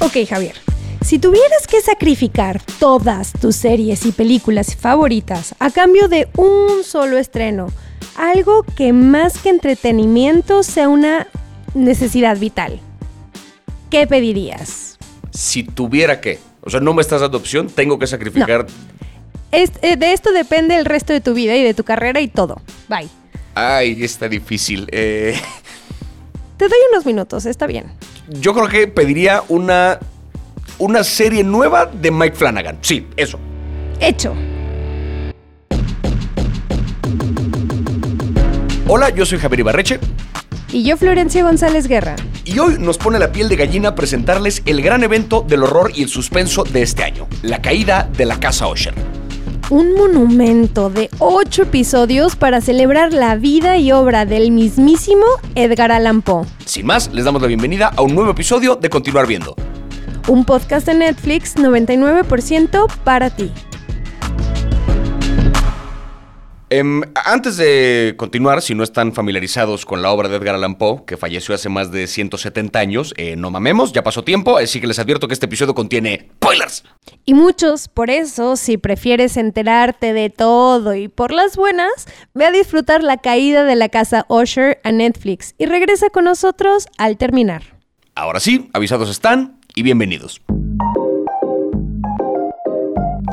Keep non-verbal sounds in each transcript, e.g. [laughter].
Ok, Javier. Si tuvieras que sacrificar todas tus series y películas favoritas a cambio de un solo estreno, algo que más que entretenimiento sea una necesidad vital, ¿qué pedirías? Si tuviera que, o sea, no me estás dando opción, tengo que sacrificar. Eh, de esto depende el resto de tu vida y de tu carrera y todo. Bye. Ay, está difícil. Eh. Te doy unos minutos, está bien. Yo creo que pediría una, una serie nueva de Mike Flanagan. Sí, eso. Hecho. Hola, yo soy Javier Ibarreche. Y yo, Florencia González Guerra. Y hoy nos pone la piel de gallina presentarles el gran evento del horror y el suspenso de este año, la caída de la Casa Osher. Un monumento de ocho episodios para celebrar la vida y obra del mismísimo Edgar Allan Poe. Sin más, les damos la bienvenida a un nuevo episodio de Continuar Viendo. Un podcast de Netflix 99% para ti. Em, antes de continuar, si no están familiarizados con la obra de Edgar Allan Poe, que falleció hace más de 170 años, eh, no mamemos, ya pasó tiempo, así que les advierto que este episodio contiene spoilers. Y muchos, por eso, si prefieres enterarte de todo y por las buenas, ve a disfrutar la caída de la casa Usher a Netflix y regresa con nosotros al terminar. Ahora sí, avisados están y bienvenidos.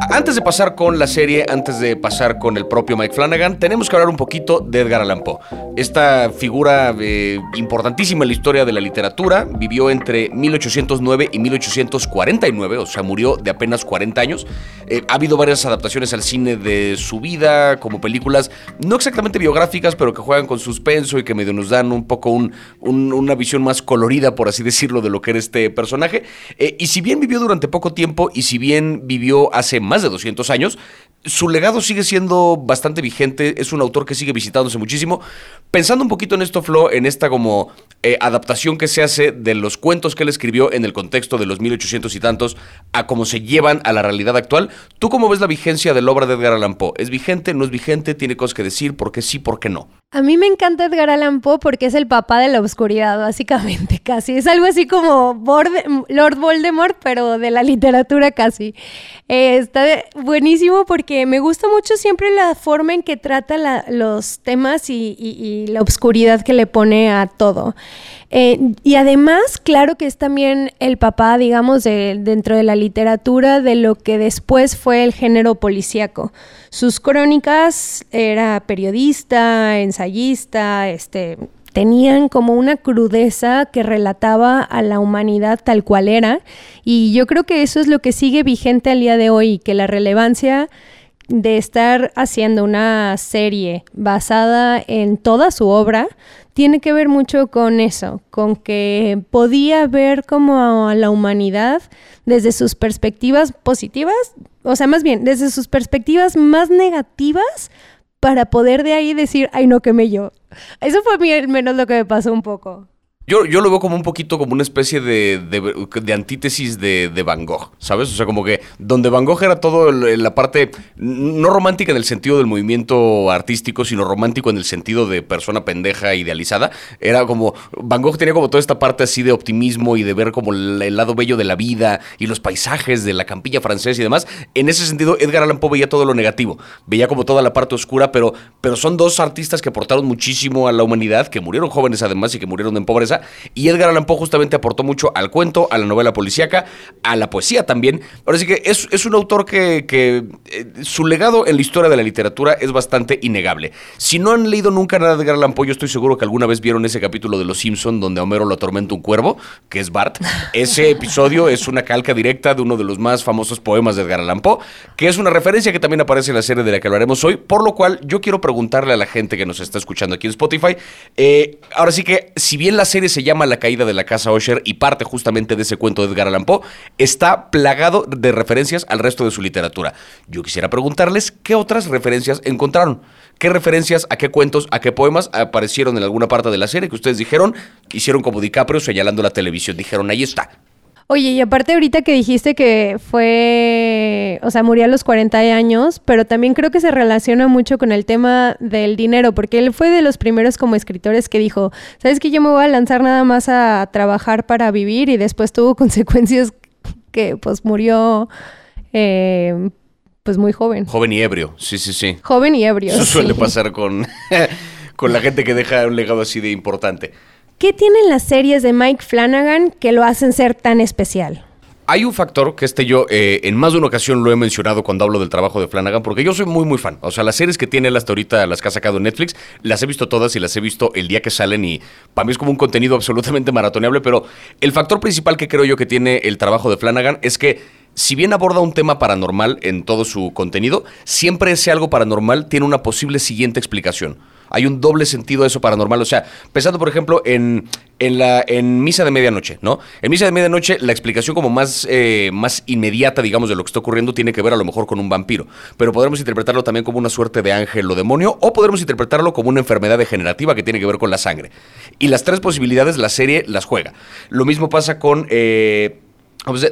Antes de pasar con la serie, antes de pasar con el propio Mike Flanagan, tenemos que hablar un poquito de Edgar Allan Poe. Esta figura eh, importantísima en la historia de la literatura vivió entre 1809 y 1849, o sea, murió de apenas 40 años. Eh, ha habido varias adaptaciones al cine de su vida, como películas, no exactamente biográficas, pero que juegan con suspenso y que medio nos dan un poco una visión más colorida, por así decirlo, de lo que era este personaje. Eh, y si bien vivió durante poco tiempo y si bien vivió hace más de 200 años, su legado sigue siendo bastante vigente, es un autor que sigue visitándose muchísimo. Pensando un poquito en esto, Flo, en esta como eh, adaptación que se hace de los cuentos que él escribió en el contexto de los 1800 y tantos a cómo se llevan a la realidad actual, ¿tú cómo ves la vigencia de la obra de Edgar Allan Poe? ¿Es vigente, no es vigente? ¿Tiene cosas que decir? ¿Por qué sí, por qué no? A mí me encanta Edgar Allan Poe porque es el papá de la oscuridad, básicamente, [laughs] casi. Es algo así como Lord Voldemort, pero de la literatura casi. Eh, está buenísimo porque me gusta mucho siempre la forma en que trata los temas y, la oscuridad que le pone a todo. Eh, y además, claro que es también el papá, digamos, dentro de la literatura de lo que después fue el género policíaco. Sus crónicas era periodista, ensayista, este, tenían como una crudeza que relataba a la humanidad tal cual era. Y yo creo que eso es lo que sigue vigente al día de hoy, que la relevancia de estar haciendo una serie basada en toda su obra tiene que ver mucho con eso, con que podía ver como a la humanidad desde sus perspectivas positivas, o sea, más bien, desde sus perspectivas más negativas para poder de ahí decir, ay, no, quemé yo. Eso fue menos lo que me pasó un poco. Yo, yo lo veo como un poquito como una especie de, de, antítesis de, de, Van Gogh, ¿sabes? O sea, como que donde Van Gogh era todo la parte, no romántica en el sentido del movimiento artístico, sino romántico en el sentido de persona pendeja idealizada, era como, Van Gogh tenía como toda esta parte así de optimismo y de ver como el, lado bello de la vida y los paisajes de la campilla francesa y demás. En ese sentido, Edgar Allan Poe veía todo lo negativo, veía como toda la parte oscura, pero, pero son dos artistas que aportaron muchísimo a la humanidad, que murieron jóvenes además y que murieron en pobreza y Edgar Allan Poe justamente aportó mucho al cuento, a la novela policíaca, a la poesía también. Ahora sí que es, un autor que, eh, su legado en la historia de la literatura es bastante innegable. Si no han leído nunca nada de Edgar Allan Poe, yo estoy seguro que alguna vez vieron ese capítulo de Los Simpson donde Homero lo atormenta un cuervo, que es Bart. Ese [laughs] episodio es una calca directa de uno de los más famosos poemas de Edgar Allan Poe, que es una referencia que también aparece en la serie de la que hablaremos hoy, por lo cual yo quiero preguntarle a la gente que nos está escuchando aquí en Spotify, eh, ahora sí que si bien la serie se llama La caída de la casa Osher y parte justamente de ese cuento de Edgar Allan Poe, está plagado de referencias al resto de su literatura. Yo quisiera preguntarles qué otras referencias encontraron. ¿Qué referencias a qué cuentos, a qué poemas aparecieron en alguna parte de la serie que ustedes dijeron, hicieron como DiCaprio señalando la televisión? Dijeron, ahí está. Oye, y aparte ahorita que dijiste que fue, o sea, murió a los 40 años, pero también creo que se relaciona mucho con el tema del dinero, porque él fue de los primeros como escritores que dijo, ¿sabes que yo me voy a lanzar nada más a trabajar para vivir? Y después tuvo [laughs] consecuencias que pues murió eh, pues muy joven. Joven y ebrio, sí, sí, sí. Joven y ebrio. Eso suele pasar con, [laughs] con la gente que deja un legado así de importante. ¿Qué tienen las series de Mike Flanagan que lo hacen ser tan especial? Hay un factor que este yo eh, en más de una ocasión lo he mencionado cuando hablo del trabajo de Flanagan, porque yo soy muy, muy fan. O sea, las series que tiene él hasta ahorita, las que ha sacado Netflix, las he visto todas y las he visto el día que salen y para mí es como un contenido [laughs] absolutamente maratoneable, pero el factor principal que creo yo que tiene el trabajo de Flanagan es que si bien aborda un tema paranormal en todo su contenido, siempre ese algo paranormal tiene una posible siguiente explicación hay un doble sentido a eso paranormal. O sea, pensando, por ejemplo, en, en, la, en Misa de Medianoche, ¿no? En Misa de Medianoche, la explicación como más, eh, más inmediata, digamos, de lo que está ocurriendo tiene que ver a lo mejor con un vampiro. Pero podremos interpretarlo también como una suerte de ángel o demonio, o podremos interpretarlo como una enfermedad degenerativa que tiene que ver con la sangre. Y las tres posibilidades la serie las juega. Lo mismo pasa con eh,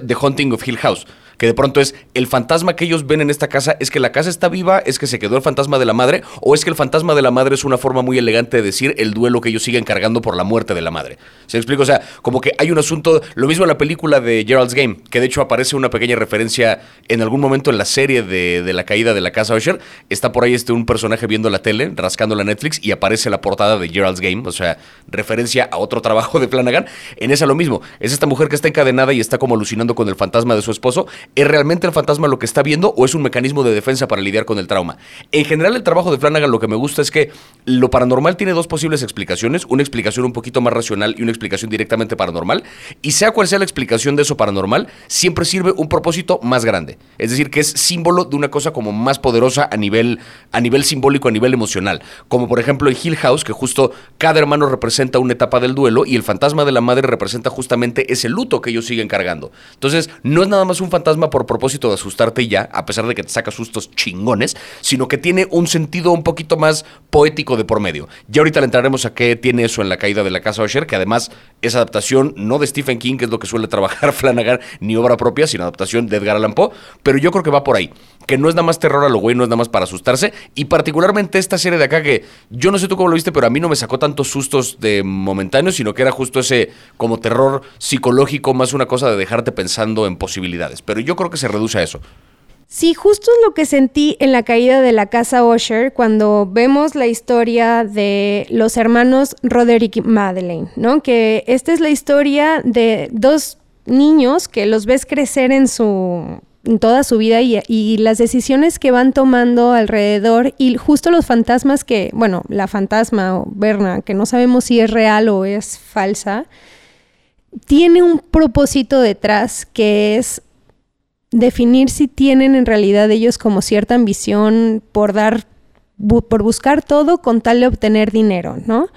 The Haunting of Hill House que de pronto es el fantasma que ellos ven en esta casa, es que la casa está viva, es que se quedó el fantasma de la madre, o es que el fantasma de la madre es una forma muy elegante de decir el duelo que ellos siguen cargando por la muerte de la madre. ¿Se explica? O sea, como que hay un asunto, lo mismo en la película de Gerald's Game, que de hecho aparece una pequeña referencia en algún momento en la serie de, la caída de la casa Usher, está por ahí este un personaje viendo la tele, rascando la Netflix, y aparece la portada de Gerald's Game, o sea, referencia a otro trabajo de Flanagan, en esa lo mismo, es esta mujer que está encadenada y está como alucinando con el fantasma de su esposo, ¿Es realmente el fantasma lo que está viendo o es un mecanismo de defensa para lidiar con el trauma? En general, el trabajo de Flanagan lo que me gusta es que lo paranormal tiene dos posibles explicaciones, una explicación un poquito más racional y una explicación directamente paranormal, y sea cual sea la explicación de eso paranormal, siempre sirve un propósito más grande. Es decir, que es símbolo de una cosa como más poderosa a nivel, a nivel simbólico, a nivel emocional. Como por ejemplo en Hill House, que justo cada hermano representa una etapa del duelo y el fantasma de la madre representa justamente ese luto que ellos siguen cargando. Entonces, no es nada más un fantasma por propósito de asustarte ya, a pesar de que te saca sustos chingones, sino que tiene un sentido un poquito más poético de por medio. Ya ahorita le entraremos a qué tiene eso en la caída de la casa Usher, que además es adaptación no de Stephen King, que es lo que suele trabajar [laughs] Flanagan, ni obra propia, sino adaptación de Edgar Allan Poe, pero yo creo que va por ahí, que no es nada más terror a lo güey, no es nada más para asustarse, y particularmente esta serie de acá que yo no sé tú cómo lo viste, pero a mí no me sacó tantos sustos de momentáneos, sino que era justo ese como terror psicológico, más una cosa de dejarte pensando en posibilidades. Pero yo creo que se reduce a eso. Sí, justo es lo que sentí en la caída de la casa Usher cuando vemos la historia de los hermanos Roderick y Madeleine, ¿no? Que esta es la historia de dos niños que los ves crecer en su toda su vida y, y, las decisiones que van tomando alrededor y justo los fantasmas que, bueno, la fantasma o Berna, que no sabemos si es real o es falsa, tiene un propósito detrás que es definir si tienen en realidad ellos como cierta ambición por dar, por buscar todo con tal de obtener dinero, ¿no?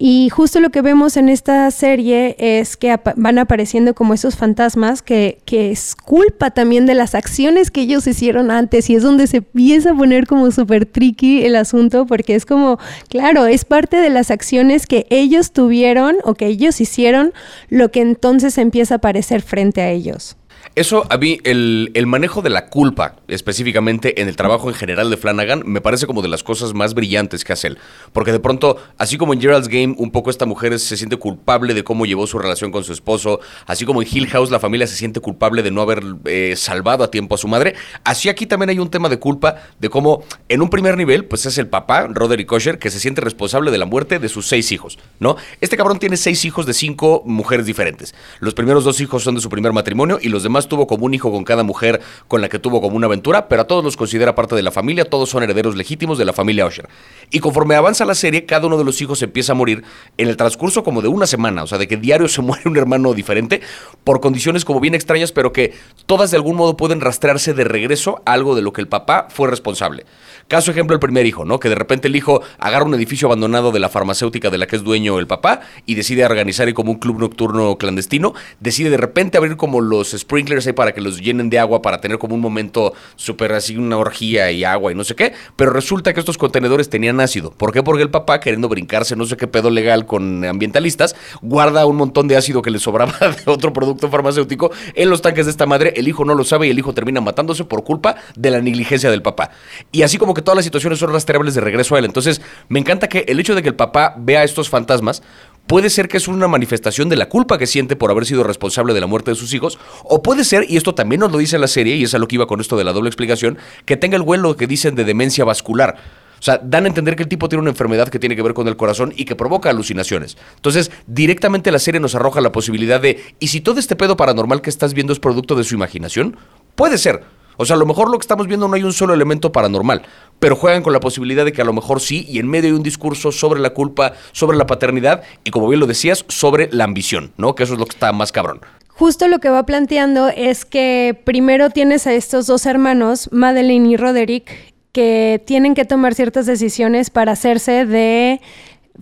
Y justo lo que vemos en esta serie es que van apareciendo como esos fantasmas que, que, es culpa también de las acciones que ellos hicieron antes y es donde se empieza a poner como súper tricky el asunto porque es como, claro, es parte de las acciones que ellos tuvieron o que ellos hicieron lo que entonces empieza a aparecer frente a ellos. Eso a mí, el, manejo de la culpa, específicamente en el trabajo en general de Flanagan, me parece como de las cosas más brillantes que hace él. Porque de pronto, así como en Gerald's Game, un poco esta mujer se siente culpable de cómo llevó su relación con su esposo, así como en Hill House la familia se siente culpable de no haber eh, salvado a tiempo a su madre, así aquí también hay un tema de culpa de cómo, en un primer nivel, pues es el papá, Roderick Kosher, que se siente responsable de la muerte de sus seis hijos, ¿no? Este cabrón tiene seis hijos de cinco mujeres diferentes. Los primeros dos hijos son de su primer matrimonio y los demás tuvo como un hijo con cada mujer con la que tuvo como una aventura, pero a todos los considera parte de la familia, todos son herederos legítimos de la familia Usher. Y conforme avanza la serie, cada uno de los hijos empieza a morir en el transcurso como de una semana, o sea, de que diario se [laughs] muere un hermano diferente por condiciones como bien extrañas, pero que todas de algún modo pueden rastrearse de regreso a algo de lo que el papá fue responsable. Caso ejemplo, el primer hijo, ¿no? Que de repente el hijo agarra un edificio abandonado de la farmacéutica de la que es dueño el papá y decide organizar ahí como un club nocturno clandestino, decide de repente abrir como los sprinklers ahí para que los llenen de agua, para tener como un momento súper así, una orgía y agua y no sé qué, pero resulta que estos contenedores tenían ácido. ¿Por qué? Porque el papá, queriendo brincarse no sé qué pedo legal con ambientalistas, guarda un montón de ácido que le sobraba [laughs] de otro producto farmacéutico en los tanques de esta madre, el hijo no lo sabe y el hijo termina matándose por culpa de la negligencia del papá. Y así como que todas las situaciones son rastreables de regreso a él. Entonces, me encanta que el hecho de que el papá vea estos fantasmas puede ser que es una manifestación de la culpa que siente por haber sido responsable de la muerte de sus hijos, o puede ser, y esto también nos lo dice la serie, y es a lo que iba con esto de la doble explicación, que tenga el vuelo que dicen de demencia vascular. O sea, dan a entender que el tipo tiene una enfermedad que tiene que ver con el corazón y que provoca alucinaciones. Entonces, directamente la serie nos arroja la posibilidad de, ¿y si todo este pedo paranormal que estás viendo es producto de su imaginación? Puede ser. O sea, a lo mejor lo que estamos viendo no hay un solo elemento paranormal, pero juegan con la posibilidad de que a lo mejor sí, y en medio de un discurso sobre la culpa, sobre la paternidad, y como bien lo decías, sobre la ambición, ¿no? Que eso es lo que está más cabrón. Justo lo que va planteando es que primero tienes a estos dos hermanos, Madeline y Roderick, que tienen que tomar ciertas decisiones para hacerse de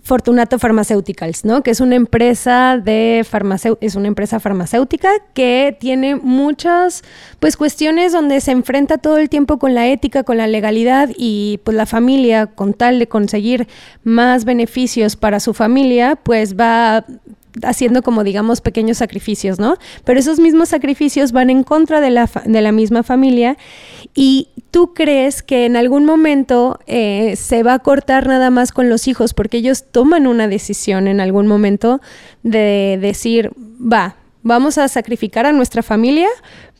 Fortunato Pharmaceuticals, ¿no? Que es una empresa de es una empresa farmacéutica que tiene muchas pues cuestiones donde se enfrenta todo el tiempo con la ética, con la legalidad y pues la familia con tal de conseguir más beneficios para su familia, pues va haciendo como digamos pequeños sacrificios, ¿no? Pero esos mismos sacrificios van en contra de la, de la misma familia y tú crees que en algún momento eh, se va a cortar nada más con los hijos porque ellos toman una decisión en algún momento de decir, va, vamos a sacrificar a nuestra familia,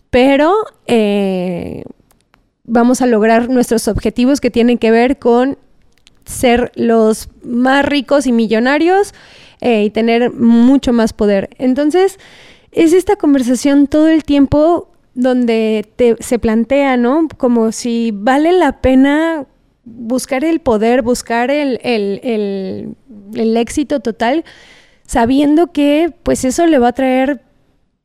pero eh, vamos a lograr nuestros objetivos que tienen que ver con ser los más ricos y millonarios eh, y tener mucho más poder. Entonces, es esta conversación todo el tiempo donde te, se plantea, ¿no? Como si vale la pena buscar el poder, buscar el, el, el, éxito total, sabiendo que pues eso le va a traer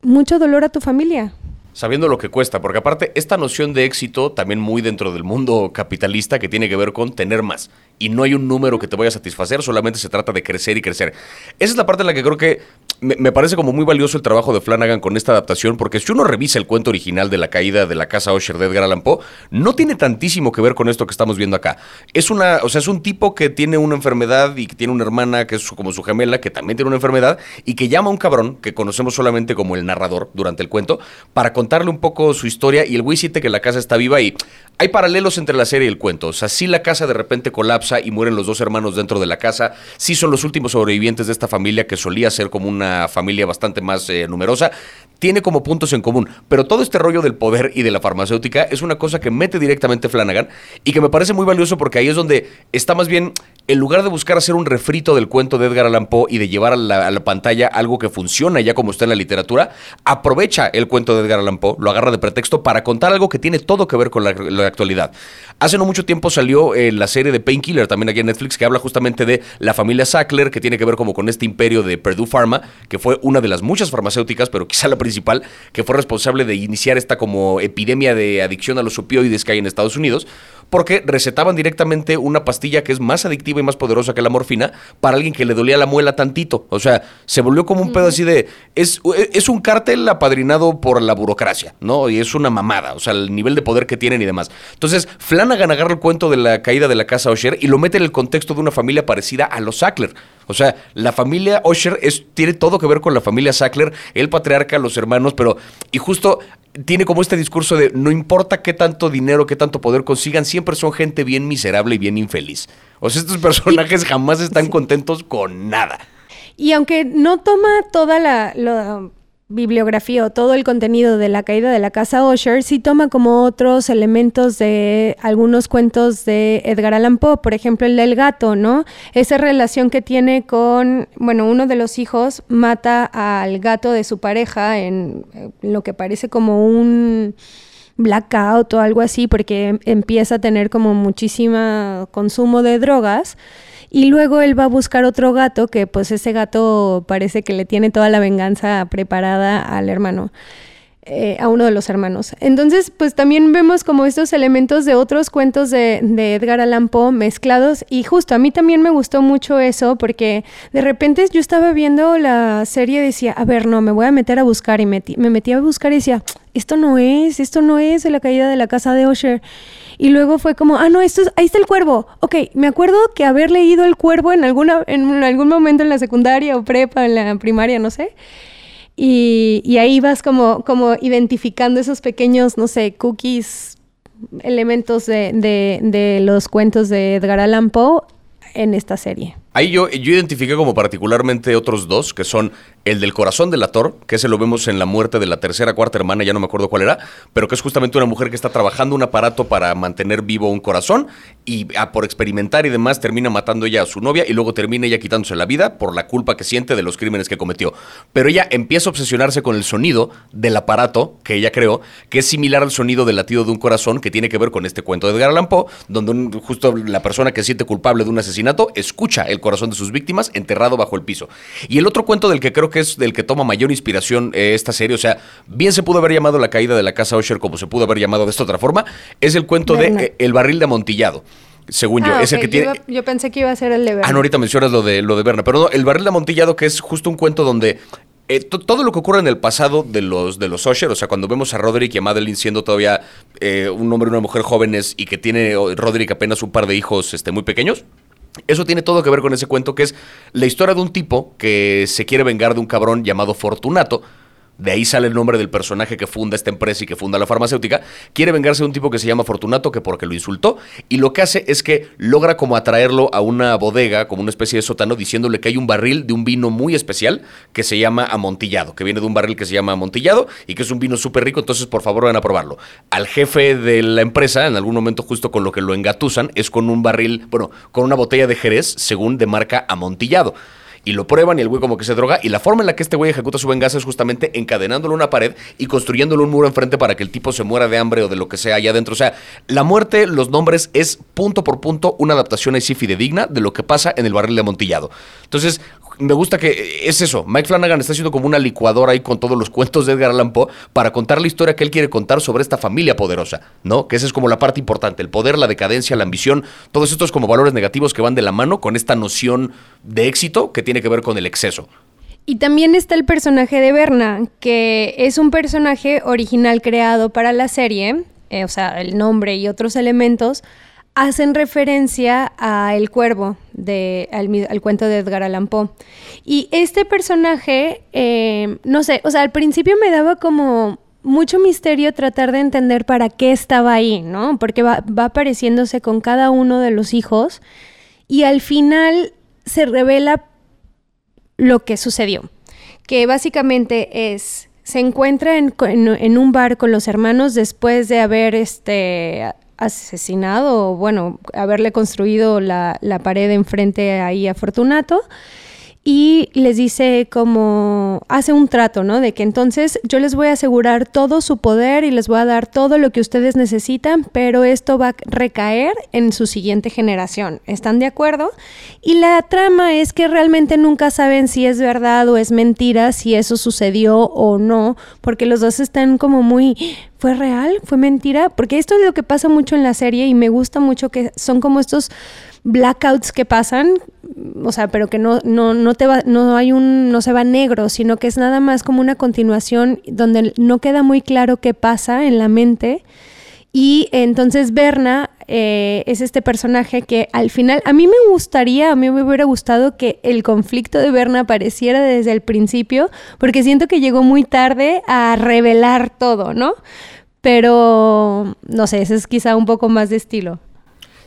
mucho dolor a tu familia sabiendo lo que cuesta, porque aparte esta noción de éxito también muy dentro del mundo capitalista que tiene que ver con tener más y no hay un número que te vaya a satisfacer, solamente se trata de crecer y crecer. Esa es la parte en la que creo que me, parece como muy valioso el trabajo de Flanagan con esta adaptación, porque si uno revisa el cuento original de la caída de la casa Osher de Edgar Allan Poe, no tiene tantísimo que ver con esto que estamos viendo acá. Es una, o sea, es un tipo que tiene una enfermedad y que tiene una hermana que es como su gemela, que también tiene una enfermedad, y que llama a un cabrón, que conocemos solamente como el narrador durante el cuento, para contarle un poco su historia, y el güey siente que la casa está viva y hay paralelos entre la serie y el cuento. O sea, si la casa de repente colapsa y mueren los dos hermanos dentro de la casa, sí son los últimos sobrevivientes de esta familia que solía ser como una familia bastante más eh, numerosa, tiene como puntos en común. Pero todo este rollo del poder y de la farmacéutica es una cosa que mete directamente Flanagan y que me parece muy valioso porque ahí es donde está más bien, en lugar de buscar hacer un refrito del cuento de Edgar Allan Poe y de llevar a la, pantalla algo que funciona ya como está en la literatura, aprovecha el cuento de Edgar Allan Poe, lo agarra de pretexto para contar algo que tiene todo que ver con la, actualidad. Hace no mucho tiempo salió eh, la serie de Painkiller, también aquí en Netflix, que habla justamente de la familia Sackler, que tiene que ver como con este imperio de Purdue Pharma, que fue una de las muchas farmacéuticas, pero quizá la principal que fue responsable de iniciar esta como epidemia de adicción a los opioides que hay en Estados Unidos, porque recetaban directamente una pastilla que es más adictiva y más poderosa que la morfina para alguien que le dolía la muela tantito. O sea, se volvió como un pedo así de... Es, es un cártel apadrinado por la burocracia, ¿no? Y es una mamada, o sea, el nivel de poder que tienen y demás. Entonces, Flanagan agarra el cuento de la caída de la casa Osher y lo mete en el contexto de una familia parecida a los Sackler. O sea, la familia Osher es, tiene todo que ver con la familia Sackler, el patriarca, los hermanos, pero... Y justo tiene como este discurso de no importa qué tanto dinero, qué tanto poder consigan, siempre son gente bien miserable y bien infeliz. O sea, estos [laughs] personajes jamás están contentos con nada. Y aunque no toma toda la, bibliografía o todo el contenido de la caída de la casa Osher sí toma como otros elementos de algunos cuentos de Edgar Allan Poe, por ejemplo el del gato, ¿no? Esa relación que tiene con, bueno, uno de los hijos mata al gato de su pareja en lo que parece como un blackout o algo así porque empieza a tener como muchísimo consumo de drogas y luego él va a buscar otro gato que pues ese gato parece que le tiene toda la venganza preparada al hermano. eh, a uno de los hermanos. Entonces, pues también vemos como estos elementos de otros cuentos de, Edgar Allan Poe mezclados y justo a mí también me gustó mucho eso porque de repente yo estaba viendo la serie y decía, a ver, no, me voy a meter a buscar y me metí a buscar y decía, esto no es, esto no es de la caída de la casa de Usher. Y luego fue como, ah, no, esto es, ahí está el cuervo. Ok, me acuerdo que haber leído el cuervo en, alguna, en algún momento en la secundaria o prepa, en la primaria, no sé. Y, ahí vas como, como identificando esos pequeños, no sé, cookies, elementos de, de, de los cuentos de Edgar Allan Poe en esta serie. Ahí yo, yo identifiqué como particularmente otros dos, que son el del corazón de la Thor, que ese lo vemos en la muerte de la tercera, cuarta hermana, ya no me acuerdo cuál era, pero que es justamente una mujer que está trabajando un aparato para mantener vivo un corazón y ah, por experimentar y demás termina matando ella a su novia y luego termina ella quitándose la vida por la culpa que siente de los crímenes que cometió. Pero ella empieza a obsesionarse con el sonido del aparato que ella creó, que es similar al sonido del latido de un corazón que tiene que ver con este cuento de Edgar Allan Poe, donde justo la persona que siente culpable de un asesinato escucha el corazón de sus víctimas enterrado bajo el piso. Y el otro cuento del que creo que es del que toma mayor inspiración eh, esta serie, o sea, bien se pudo haber llamado La caída de la casa Usher como se pudo haber llamado de esta otra forma, es el cuento de eh, El barril de amontillado según yo. Ah, es el que tiene. Yo, pensé que iba a ser el de Berna. Ah, no, ahorita mencionas lo de, lo de Berna. Pero no, el barril de amontillado, que es justo un cuento donde. Eh, todo lo que ocurre en el pasado de los, de los Usher, o sea, cuando vemos a Roderick y a Madeline siendo todavía un hombre y una mujer jóvenes y que tiene Roderick apenas un par de hijos este, muy pequeños, eso tiene todo que ver con ese cuento que es la historia de un tipo que se quiere vengar de un cabrón llamado Fortunato, de ahí sale el nombre del personaje que funda esta empresa y que funda la farmacéutica, quiere vengarse de un tipo que se llama Fortunato, que porque lo insultó, y lo que hace es que logra como atraerlo a una bodega, como una especie de sótano, diciéndole que hay un barril de un vino muy especial que se llama Amontillado, que viene de un barril que se llama Amontillado y que es un vino súper rico, entonces por favor van a probarlo. Al jefe de la empresa, en algún momento justo con lo que lo engatusan, es con un barril, bueno, con una botella de Jerez, según de marca Amontillado y lo prueban y el güey como que se droga. Y la forma en la que este güey ejecuta su venganza es justamente encadenándolo a una pared y construyéndole un muro enfrente para que el tipo se muera de hambre o de lo que sea allá adentro. O sea, la muerte, los nombres, es punto por punto una adaptación así fidedigna de lo que pasa en el barril de amontillado. Entonces, me gusta que es eso. Mike Flanagan está haciendo como una licuadora ahí con todos los cuentos de Edgar Allan Poe para contar la historia que él quiere contar sobre esta familia poderosa, ¿no? Que esa es como la parte importante, el poder, la decadencia, la ambición, todos estos como valores negativos que van de la mano con esta noción de éxito que tiene que ver con el exceso. Y también está el personaje de Berna, que es un personaje original creado para la serie, eh, o sea, el nombre y otros elementos, hacen referencia a El Cuervo, de, al, cuento de Edgar Allan Poe. Y este personaje, eh, no sé, o sea, al principio me daba como mucho misterio tratar de entender para qué estaba ahí, ¿no? Porque va, apareciéndose con cada uno de los hijos y al final se revela lo que sucedió, que básicamente es se encuentra en, en, un bar con los hermanos después de haber este, asesinado o, bueno, haberle construido la, la pared enfrente ahí a Fortunato y les dice como hace un trato, ¿no? De que entonces yo les voy a asegurar todo su poder y les voy a dar todo lo que ustedes necesitan, pero esto va a recaer en su siguiente generación. ¿Están de acuerdo? Y la trama es que realmente nunca saben si es verdad o es mentira, si eso sucedió o no, porque los dos están como muy ¿Fue real? ¿Fue mentira? Porque esto es lo que pasa mucho en la serie y me gusta mucho que son como estos blackouts que pasan, o sea, pero que no, no, no te va, no hay un, no se va negro, sino que es nada más como una continuación donde no queda muy claro qué pasa en la mente. Y entonces Berna eh, es este personaje que al final, a mí me gustaría, a mí me hubiera gustado que el conflicto de Berna apareciera desde el principio, porque siento que llegó muy tarde a revelar todo, ¿no? Pero, no sé, ese es quizá un poco más de estilo.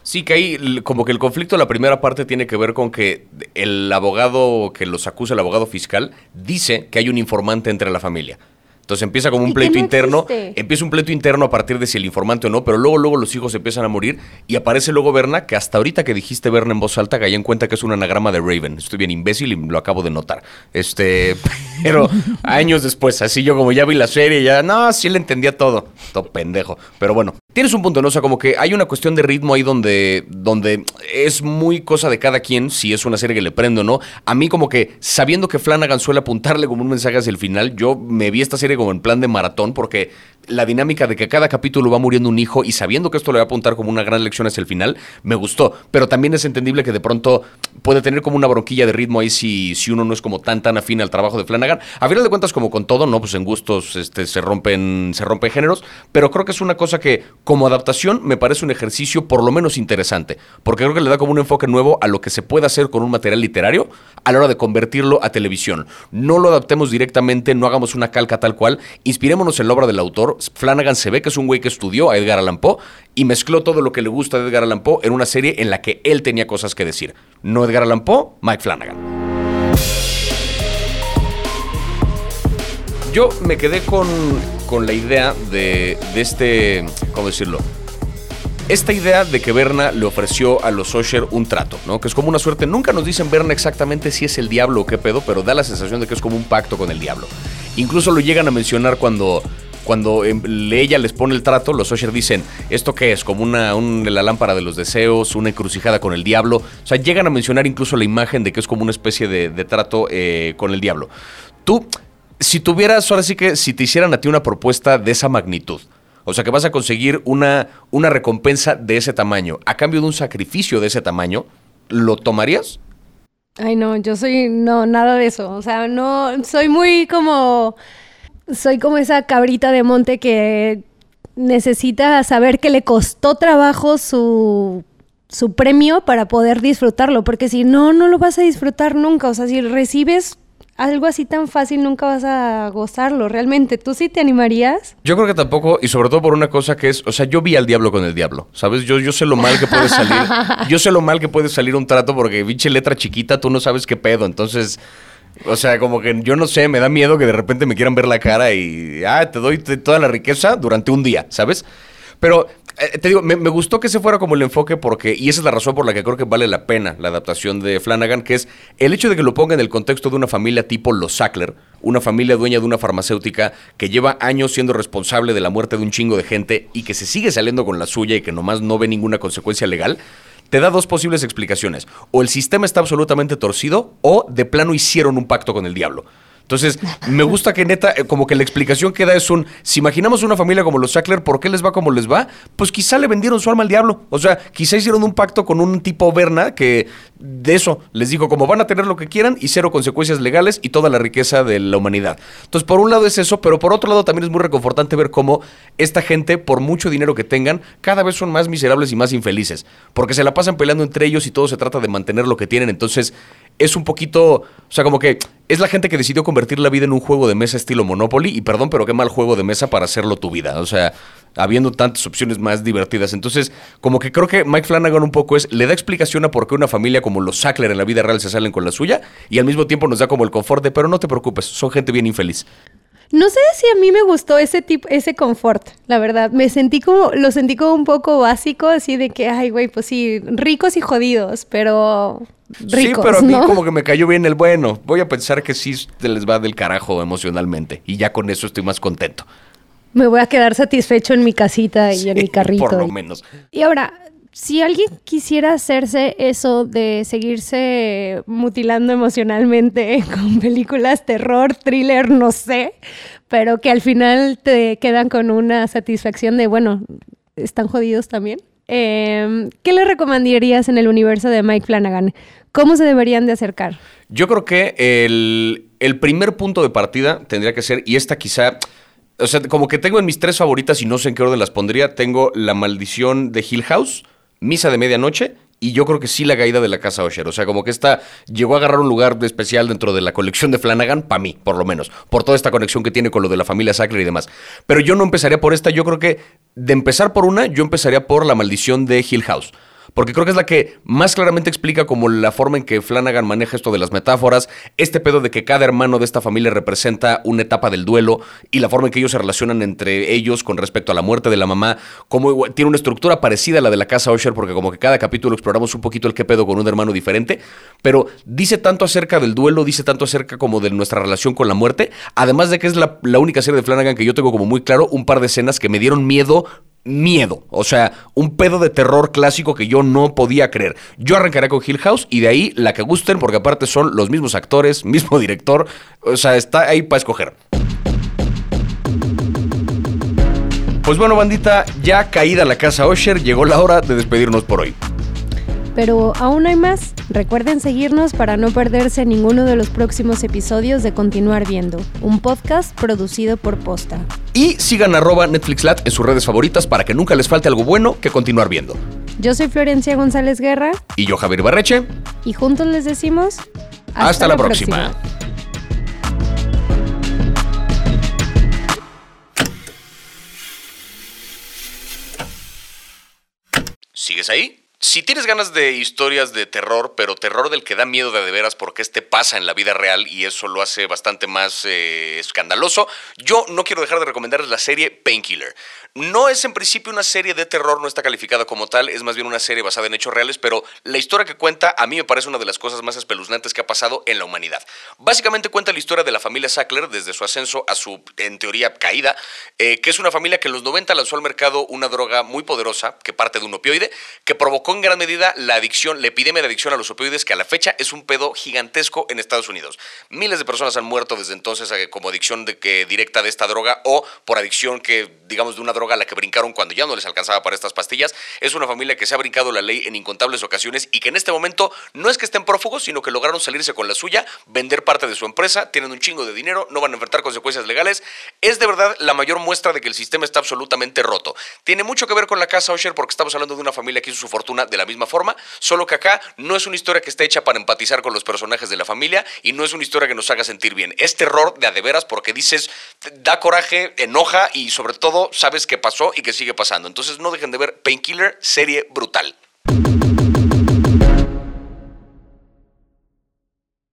Sí, que ahí como que el conflicto, la primera parte tiene que ver con que el abogado que los acusa, el abogado fiscal, dice que hay un informante entre la familia. Entonces empieza como un pleito interno, empieza un pleito interno a partir de si el informante o no, pero luego luego los hijos empiezan a morir y aparece luego Berna, que hasta ahorita que dijiste Berna en voz alta, caí en cuenta que es un anagrama de Raven. Estoy bien imbécil y lo acabo de notar. Este, [laughs] pero años después, así yo como ya vi la serie, ya, no, sí le entendía todo. Todo pendejo. Pero bueno, tienes un punto, ¿no? O sea, como que hay una cuestión de ritmo ahí donde, donde es muy cosa de cada quien, si es una serie que le prendo o no. A mí como que, sabiendo que Flanagan suele apuntarle como un mensaje hacia el final, yo me vi esta serie como en plan de maratón, porque la dinámica de que cada capítulo va muriendo un hijo y sabiendo que esto le va a apuntar como una gran lección hacia el final, me gustó. Pero también es entendible que de pronto puede tener como una bronquilla de ritmo ahí si, si uno no es como tan tan afín al trabajo de Flanagan. A final de cuentas, como con todo, ¿no? Pues en gustos este, se rompen, se rompen géneros. Pero creo que es una cosa que, como adaptación, me parece un ejercicio por lo menos interesante. Porque creo que le da como un enfoque nuevo a lo que se puede hacer con un material literario a la hora de convertirlo a televisión. No lo adaptemos directamente, no hagamos una calca tal cual. Inspirémonos en la obra del autor Flanagan se ve que es un güey que estudió a Edgar Allan Poe y mezcló todo lo que le gusta de Edgar Allan Poe en una serie en la que él tenía cosas que decir. No Edgar Allan Poe, Mike Flanagan. Yo me quedé con, la idea de, de este, ¿cómo decirlo? Esta idea de que Berna le ofreció a los Osher un trato, ¿no? Que es como una suerte. Nunca nos dicen Berna exactamente si es el diablo o qué pedo, pero da la sensación de que es como un pacto con el diablo. Incluso lo llegan a mencionar cuando cuando em, ella les pone el trato, los Osher dicen, ¿esto qué es? Como una, la lámpara de los deseos, una encrucijada con el diablo. O sea, llegan a mencionar incluso la imagen de que es como una especie de, trato eh, con el diablo. Tú, si tuvieras, ahora sí que, si te hicieran a ti una propuesta de esa magnitud, o sea, que vas a conseguir una, una recompensa de ese tamaño, a cambio de un sacrificio de ese tamaño, ¿lo tomarías? Ay, no, yo soy, no, nada de eso. O sea, no, soy muy como soy como esa cabrita de monte que necesita saber que le costó trabajo su, su premio para poder disfrutarlo, porque si no, no lo vas a disfrutar nunca. O sea, si recibes algo así tan fácil nunca vas a gozarlo, realmente. ¿Tú sí te animarías? Yo creo que tampoco, y sobre todo por una cosa que es, o sea, yo vi al diablo con el diablo, ¿sabes? Yo, yo sé lo mal que puede salir, [laughs] yo sé lo mal que puede salir un trato porque pinche letra chiquita, tú no sabes qué pedo, entonces... O sea, como que yo no sé, me da miedo que de repente me quieran ver la cara y, ah, te doy toda la riqueza durante un día, ¿sabes? Pero eh, te digo, me, gustó que ese fuera como el enfoque porque, y esa es la razón por la que creo que vale la pena la adaptación de Flanagan, que es el hecho de que lo ponga en el contexto de una familia tipo los Sackler, una familia dueña de una farmacéutica que lleva años siendo responsable de la muerte de un chingo de gente y que se sigue saliendo con la suya y que nomás no ve ninguna consecuencia legal te da dos posibles explicaciones. O el sistema está absolutamente torcido o de plano hicieron un pacto con el diablo. Entonces, me gusta que neta, eh, como que la explicación que da es un, si imaginamos una familia como los Sackler, ¿por qué les va como les va? Pues quizá le vendieron su alma al diablo. O sea, quizá hicieron un pacto con un tipo Berna que de eso les dijo, como van a tener lo que quieran y cero consecuencias legales y toda la riqueza de la humanidad. Entonces, por un lado es eso, pero por otro lado también es muy reconfortante ver cómo esta gente, por mucho dinero que tengan, cada vez son más miserables y más infelices. Porque se la pasan peleando entre ellos y todo se trata de mantener lo que tienen. Entonces, es un poquito, o sea, como que es la gente que decidió convertir la vida en un juego de mesa estilo Monopoly y perdón, pero qué mal juego de mesa para hacerlo tu vida, o sea, habiendo tantas opciones más divertidas. Entonces, como que creo que Mike Flanagan un poco es, le da explicación a por qué una familia como los Sackler en la vida real se salen con la suya y al mismo tiempo nos da como el confort de, pero no te preocupes, son gente bien infeliz. No sé si a mí me gustó ese tipo, ese confort, la verdad. Me sentí como, lo sentí como un poco básico, así de que, ay, güey, pues sí, ricos y jodidos, pero ricos, Sí, pero a mí como que me cayó bien el bueno. Voy a pensar que sí te les va del carajo emocionalmente y ya con eso estoy más contento. Me voy a quedar satisfecho en mi casita y en mi carrito. Por lo menos. Y ahora, si alguien quisiera hacerse eso de seguirse mutilando emocionalmente [laughs] con películas terror, thriller, no sé, pero que al final te quedan con una satisfacción de, bueno, están jodidos también. Em, ¿Qué le recomendarías en el universo de Mike Flanagan? ¿Cómo se deberían de acercar? Yo creo que el, el primer punto de partida tendría que ser, y esta quizá o sea, como que tengo en mis tres favoritas y no sé en qué orden las pondría. Tengo La Maldición de Hill House, Misa de Medianoche y yo creo que sí la caída de la casa Osher. O sea, como que esta llegó a agarrar un lugar especial dentro de la colección de Flanagan, para mí, por lo menos, por toda esta conexión que tiene con lo de la familia Sackler y demás. Pero yo no empezaría por esta, yo creo que de empezar por una, yo empezaría por La Maldición de Hill House porque creo que es la que más claramente explica como la forma en que Flanagan maneja esto de las metáforas, este pedo de que cada hermano de esta familia representa una etapa del duelo y la forma en que ellos se relacionan entre ellos con respecto a la muerte de la mamá, como tiene una estructura parecida a la de la casa Usher, porque como que cada capítulo exploramos un poquito el qué pedo con un hermano diferente, pero dice tanto acerca del duelo, dice tanto acerca como de nuestra relación con la muerte, además de que es la única serie de Flanagan que yo tengo como muy claro, un par de escenas que me dieron miedo miedo. O sea, un pedo de terror clásico que yo no podía creer. Yo arrancaré con Hill House y de ahí la que gusten, porque aparte son los mismos actores, [laughs] mismo director. O sea, está ahí para escoger. Pues bueno, bandita, ya caída la casa Osher, llegó la hora de despedirnos por hoy. Pero aún hay más. Recuerden seguirnos para no perderse ninguno de los próximos episodios de Continuar Viendo, un podcast producido por Posta. Y sigan arroba NetflixLat en sus redes favoritas para que nunca les falte algo bueno que continuar viendo. Yo soy Florencia González Guerra. Y yo Javier Barreche. Y juntos les decimos... Hasta, la, próxima. ¿Sigues ahí? Si tienes ganas de historias de terror, pero terror del que da miedo de, veras porque este pasa en la vida real y eso lo hace bastante más eh, escandaloso, yo no quiero dejar de recomendarles la serie Painkiller. No es en principio una serie de terror, no está calificada como tal, es más bien una serie basada en hechos reales, pero la historia que cuenta a mí me parece una de las cosas más espeluznantes que ha pasado en la humanidad. Básicamente cuenta la historia de la familia Sackler desde su ascenso a su, en teoría, caída, eh, que es una familia que en los 90 lanzó al mercado una droga muy poderosa que parte de un opioide, que provocó en gran medida la adicción, la epidemia de adicción a los opioides, que a la fecha es un pedo gigantesco en Estados Unidos. Miles de personas han muerto desde entonces eh, como adicción de que, directa de esta droga o por adicción que, digamos, de una droga a la que brincaron cuando ya no les alcanzaba para estas pastillas. Es una familia que se ha brincado la ley en incontables ocasiones y que en este momento no es que estén prófugos, sino que lograron salirse con la suya, vender parte de su empresa, tienen un chingo de dinero, no van a enfrentar consecuencias legales. Es de verdad la mayor muestra de que el sistema está absolutamente roto. Tiene mucho que ver con la casa Osher porque estamos hablando de una familia que hizo su fortuna de la misma forma, solo que acá no es una historia que esté hecha para empatizar con los personajes de la familia y no es una historia que nos haga sentir bien. Es terror de a de veras porque dices, da coraje, enoja y sobre todo sabes pasó y que sigue pasando. Entonces no dejen de ver Painkiller, serie brutal.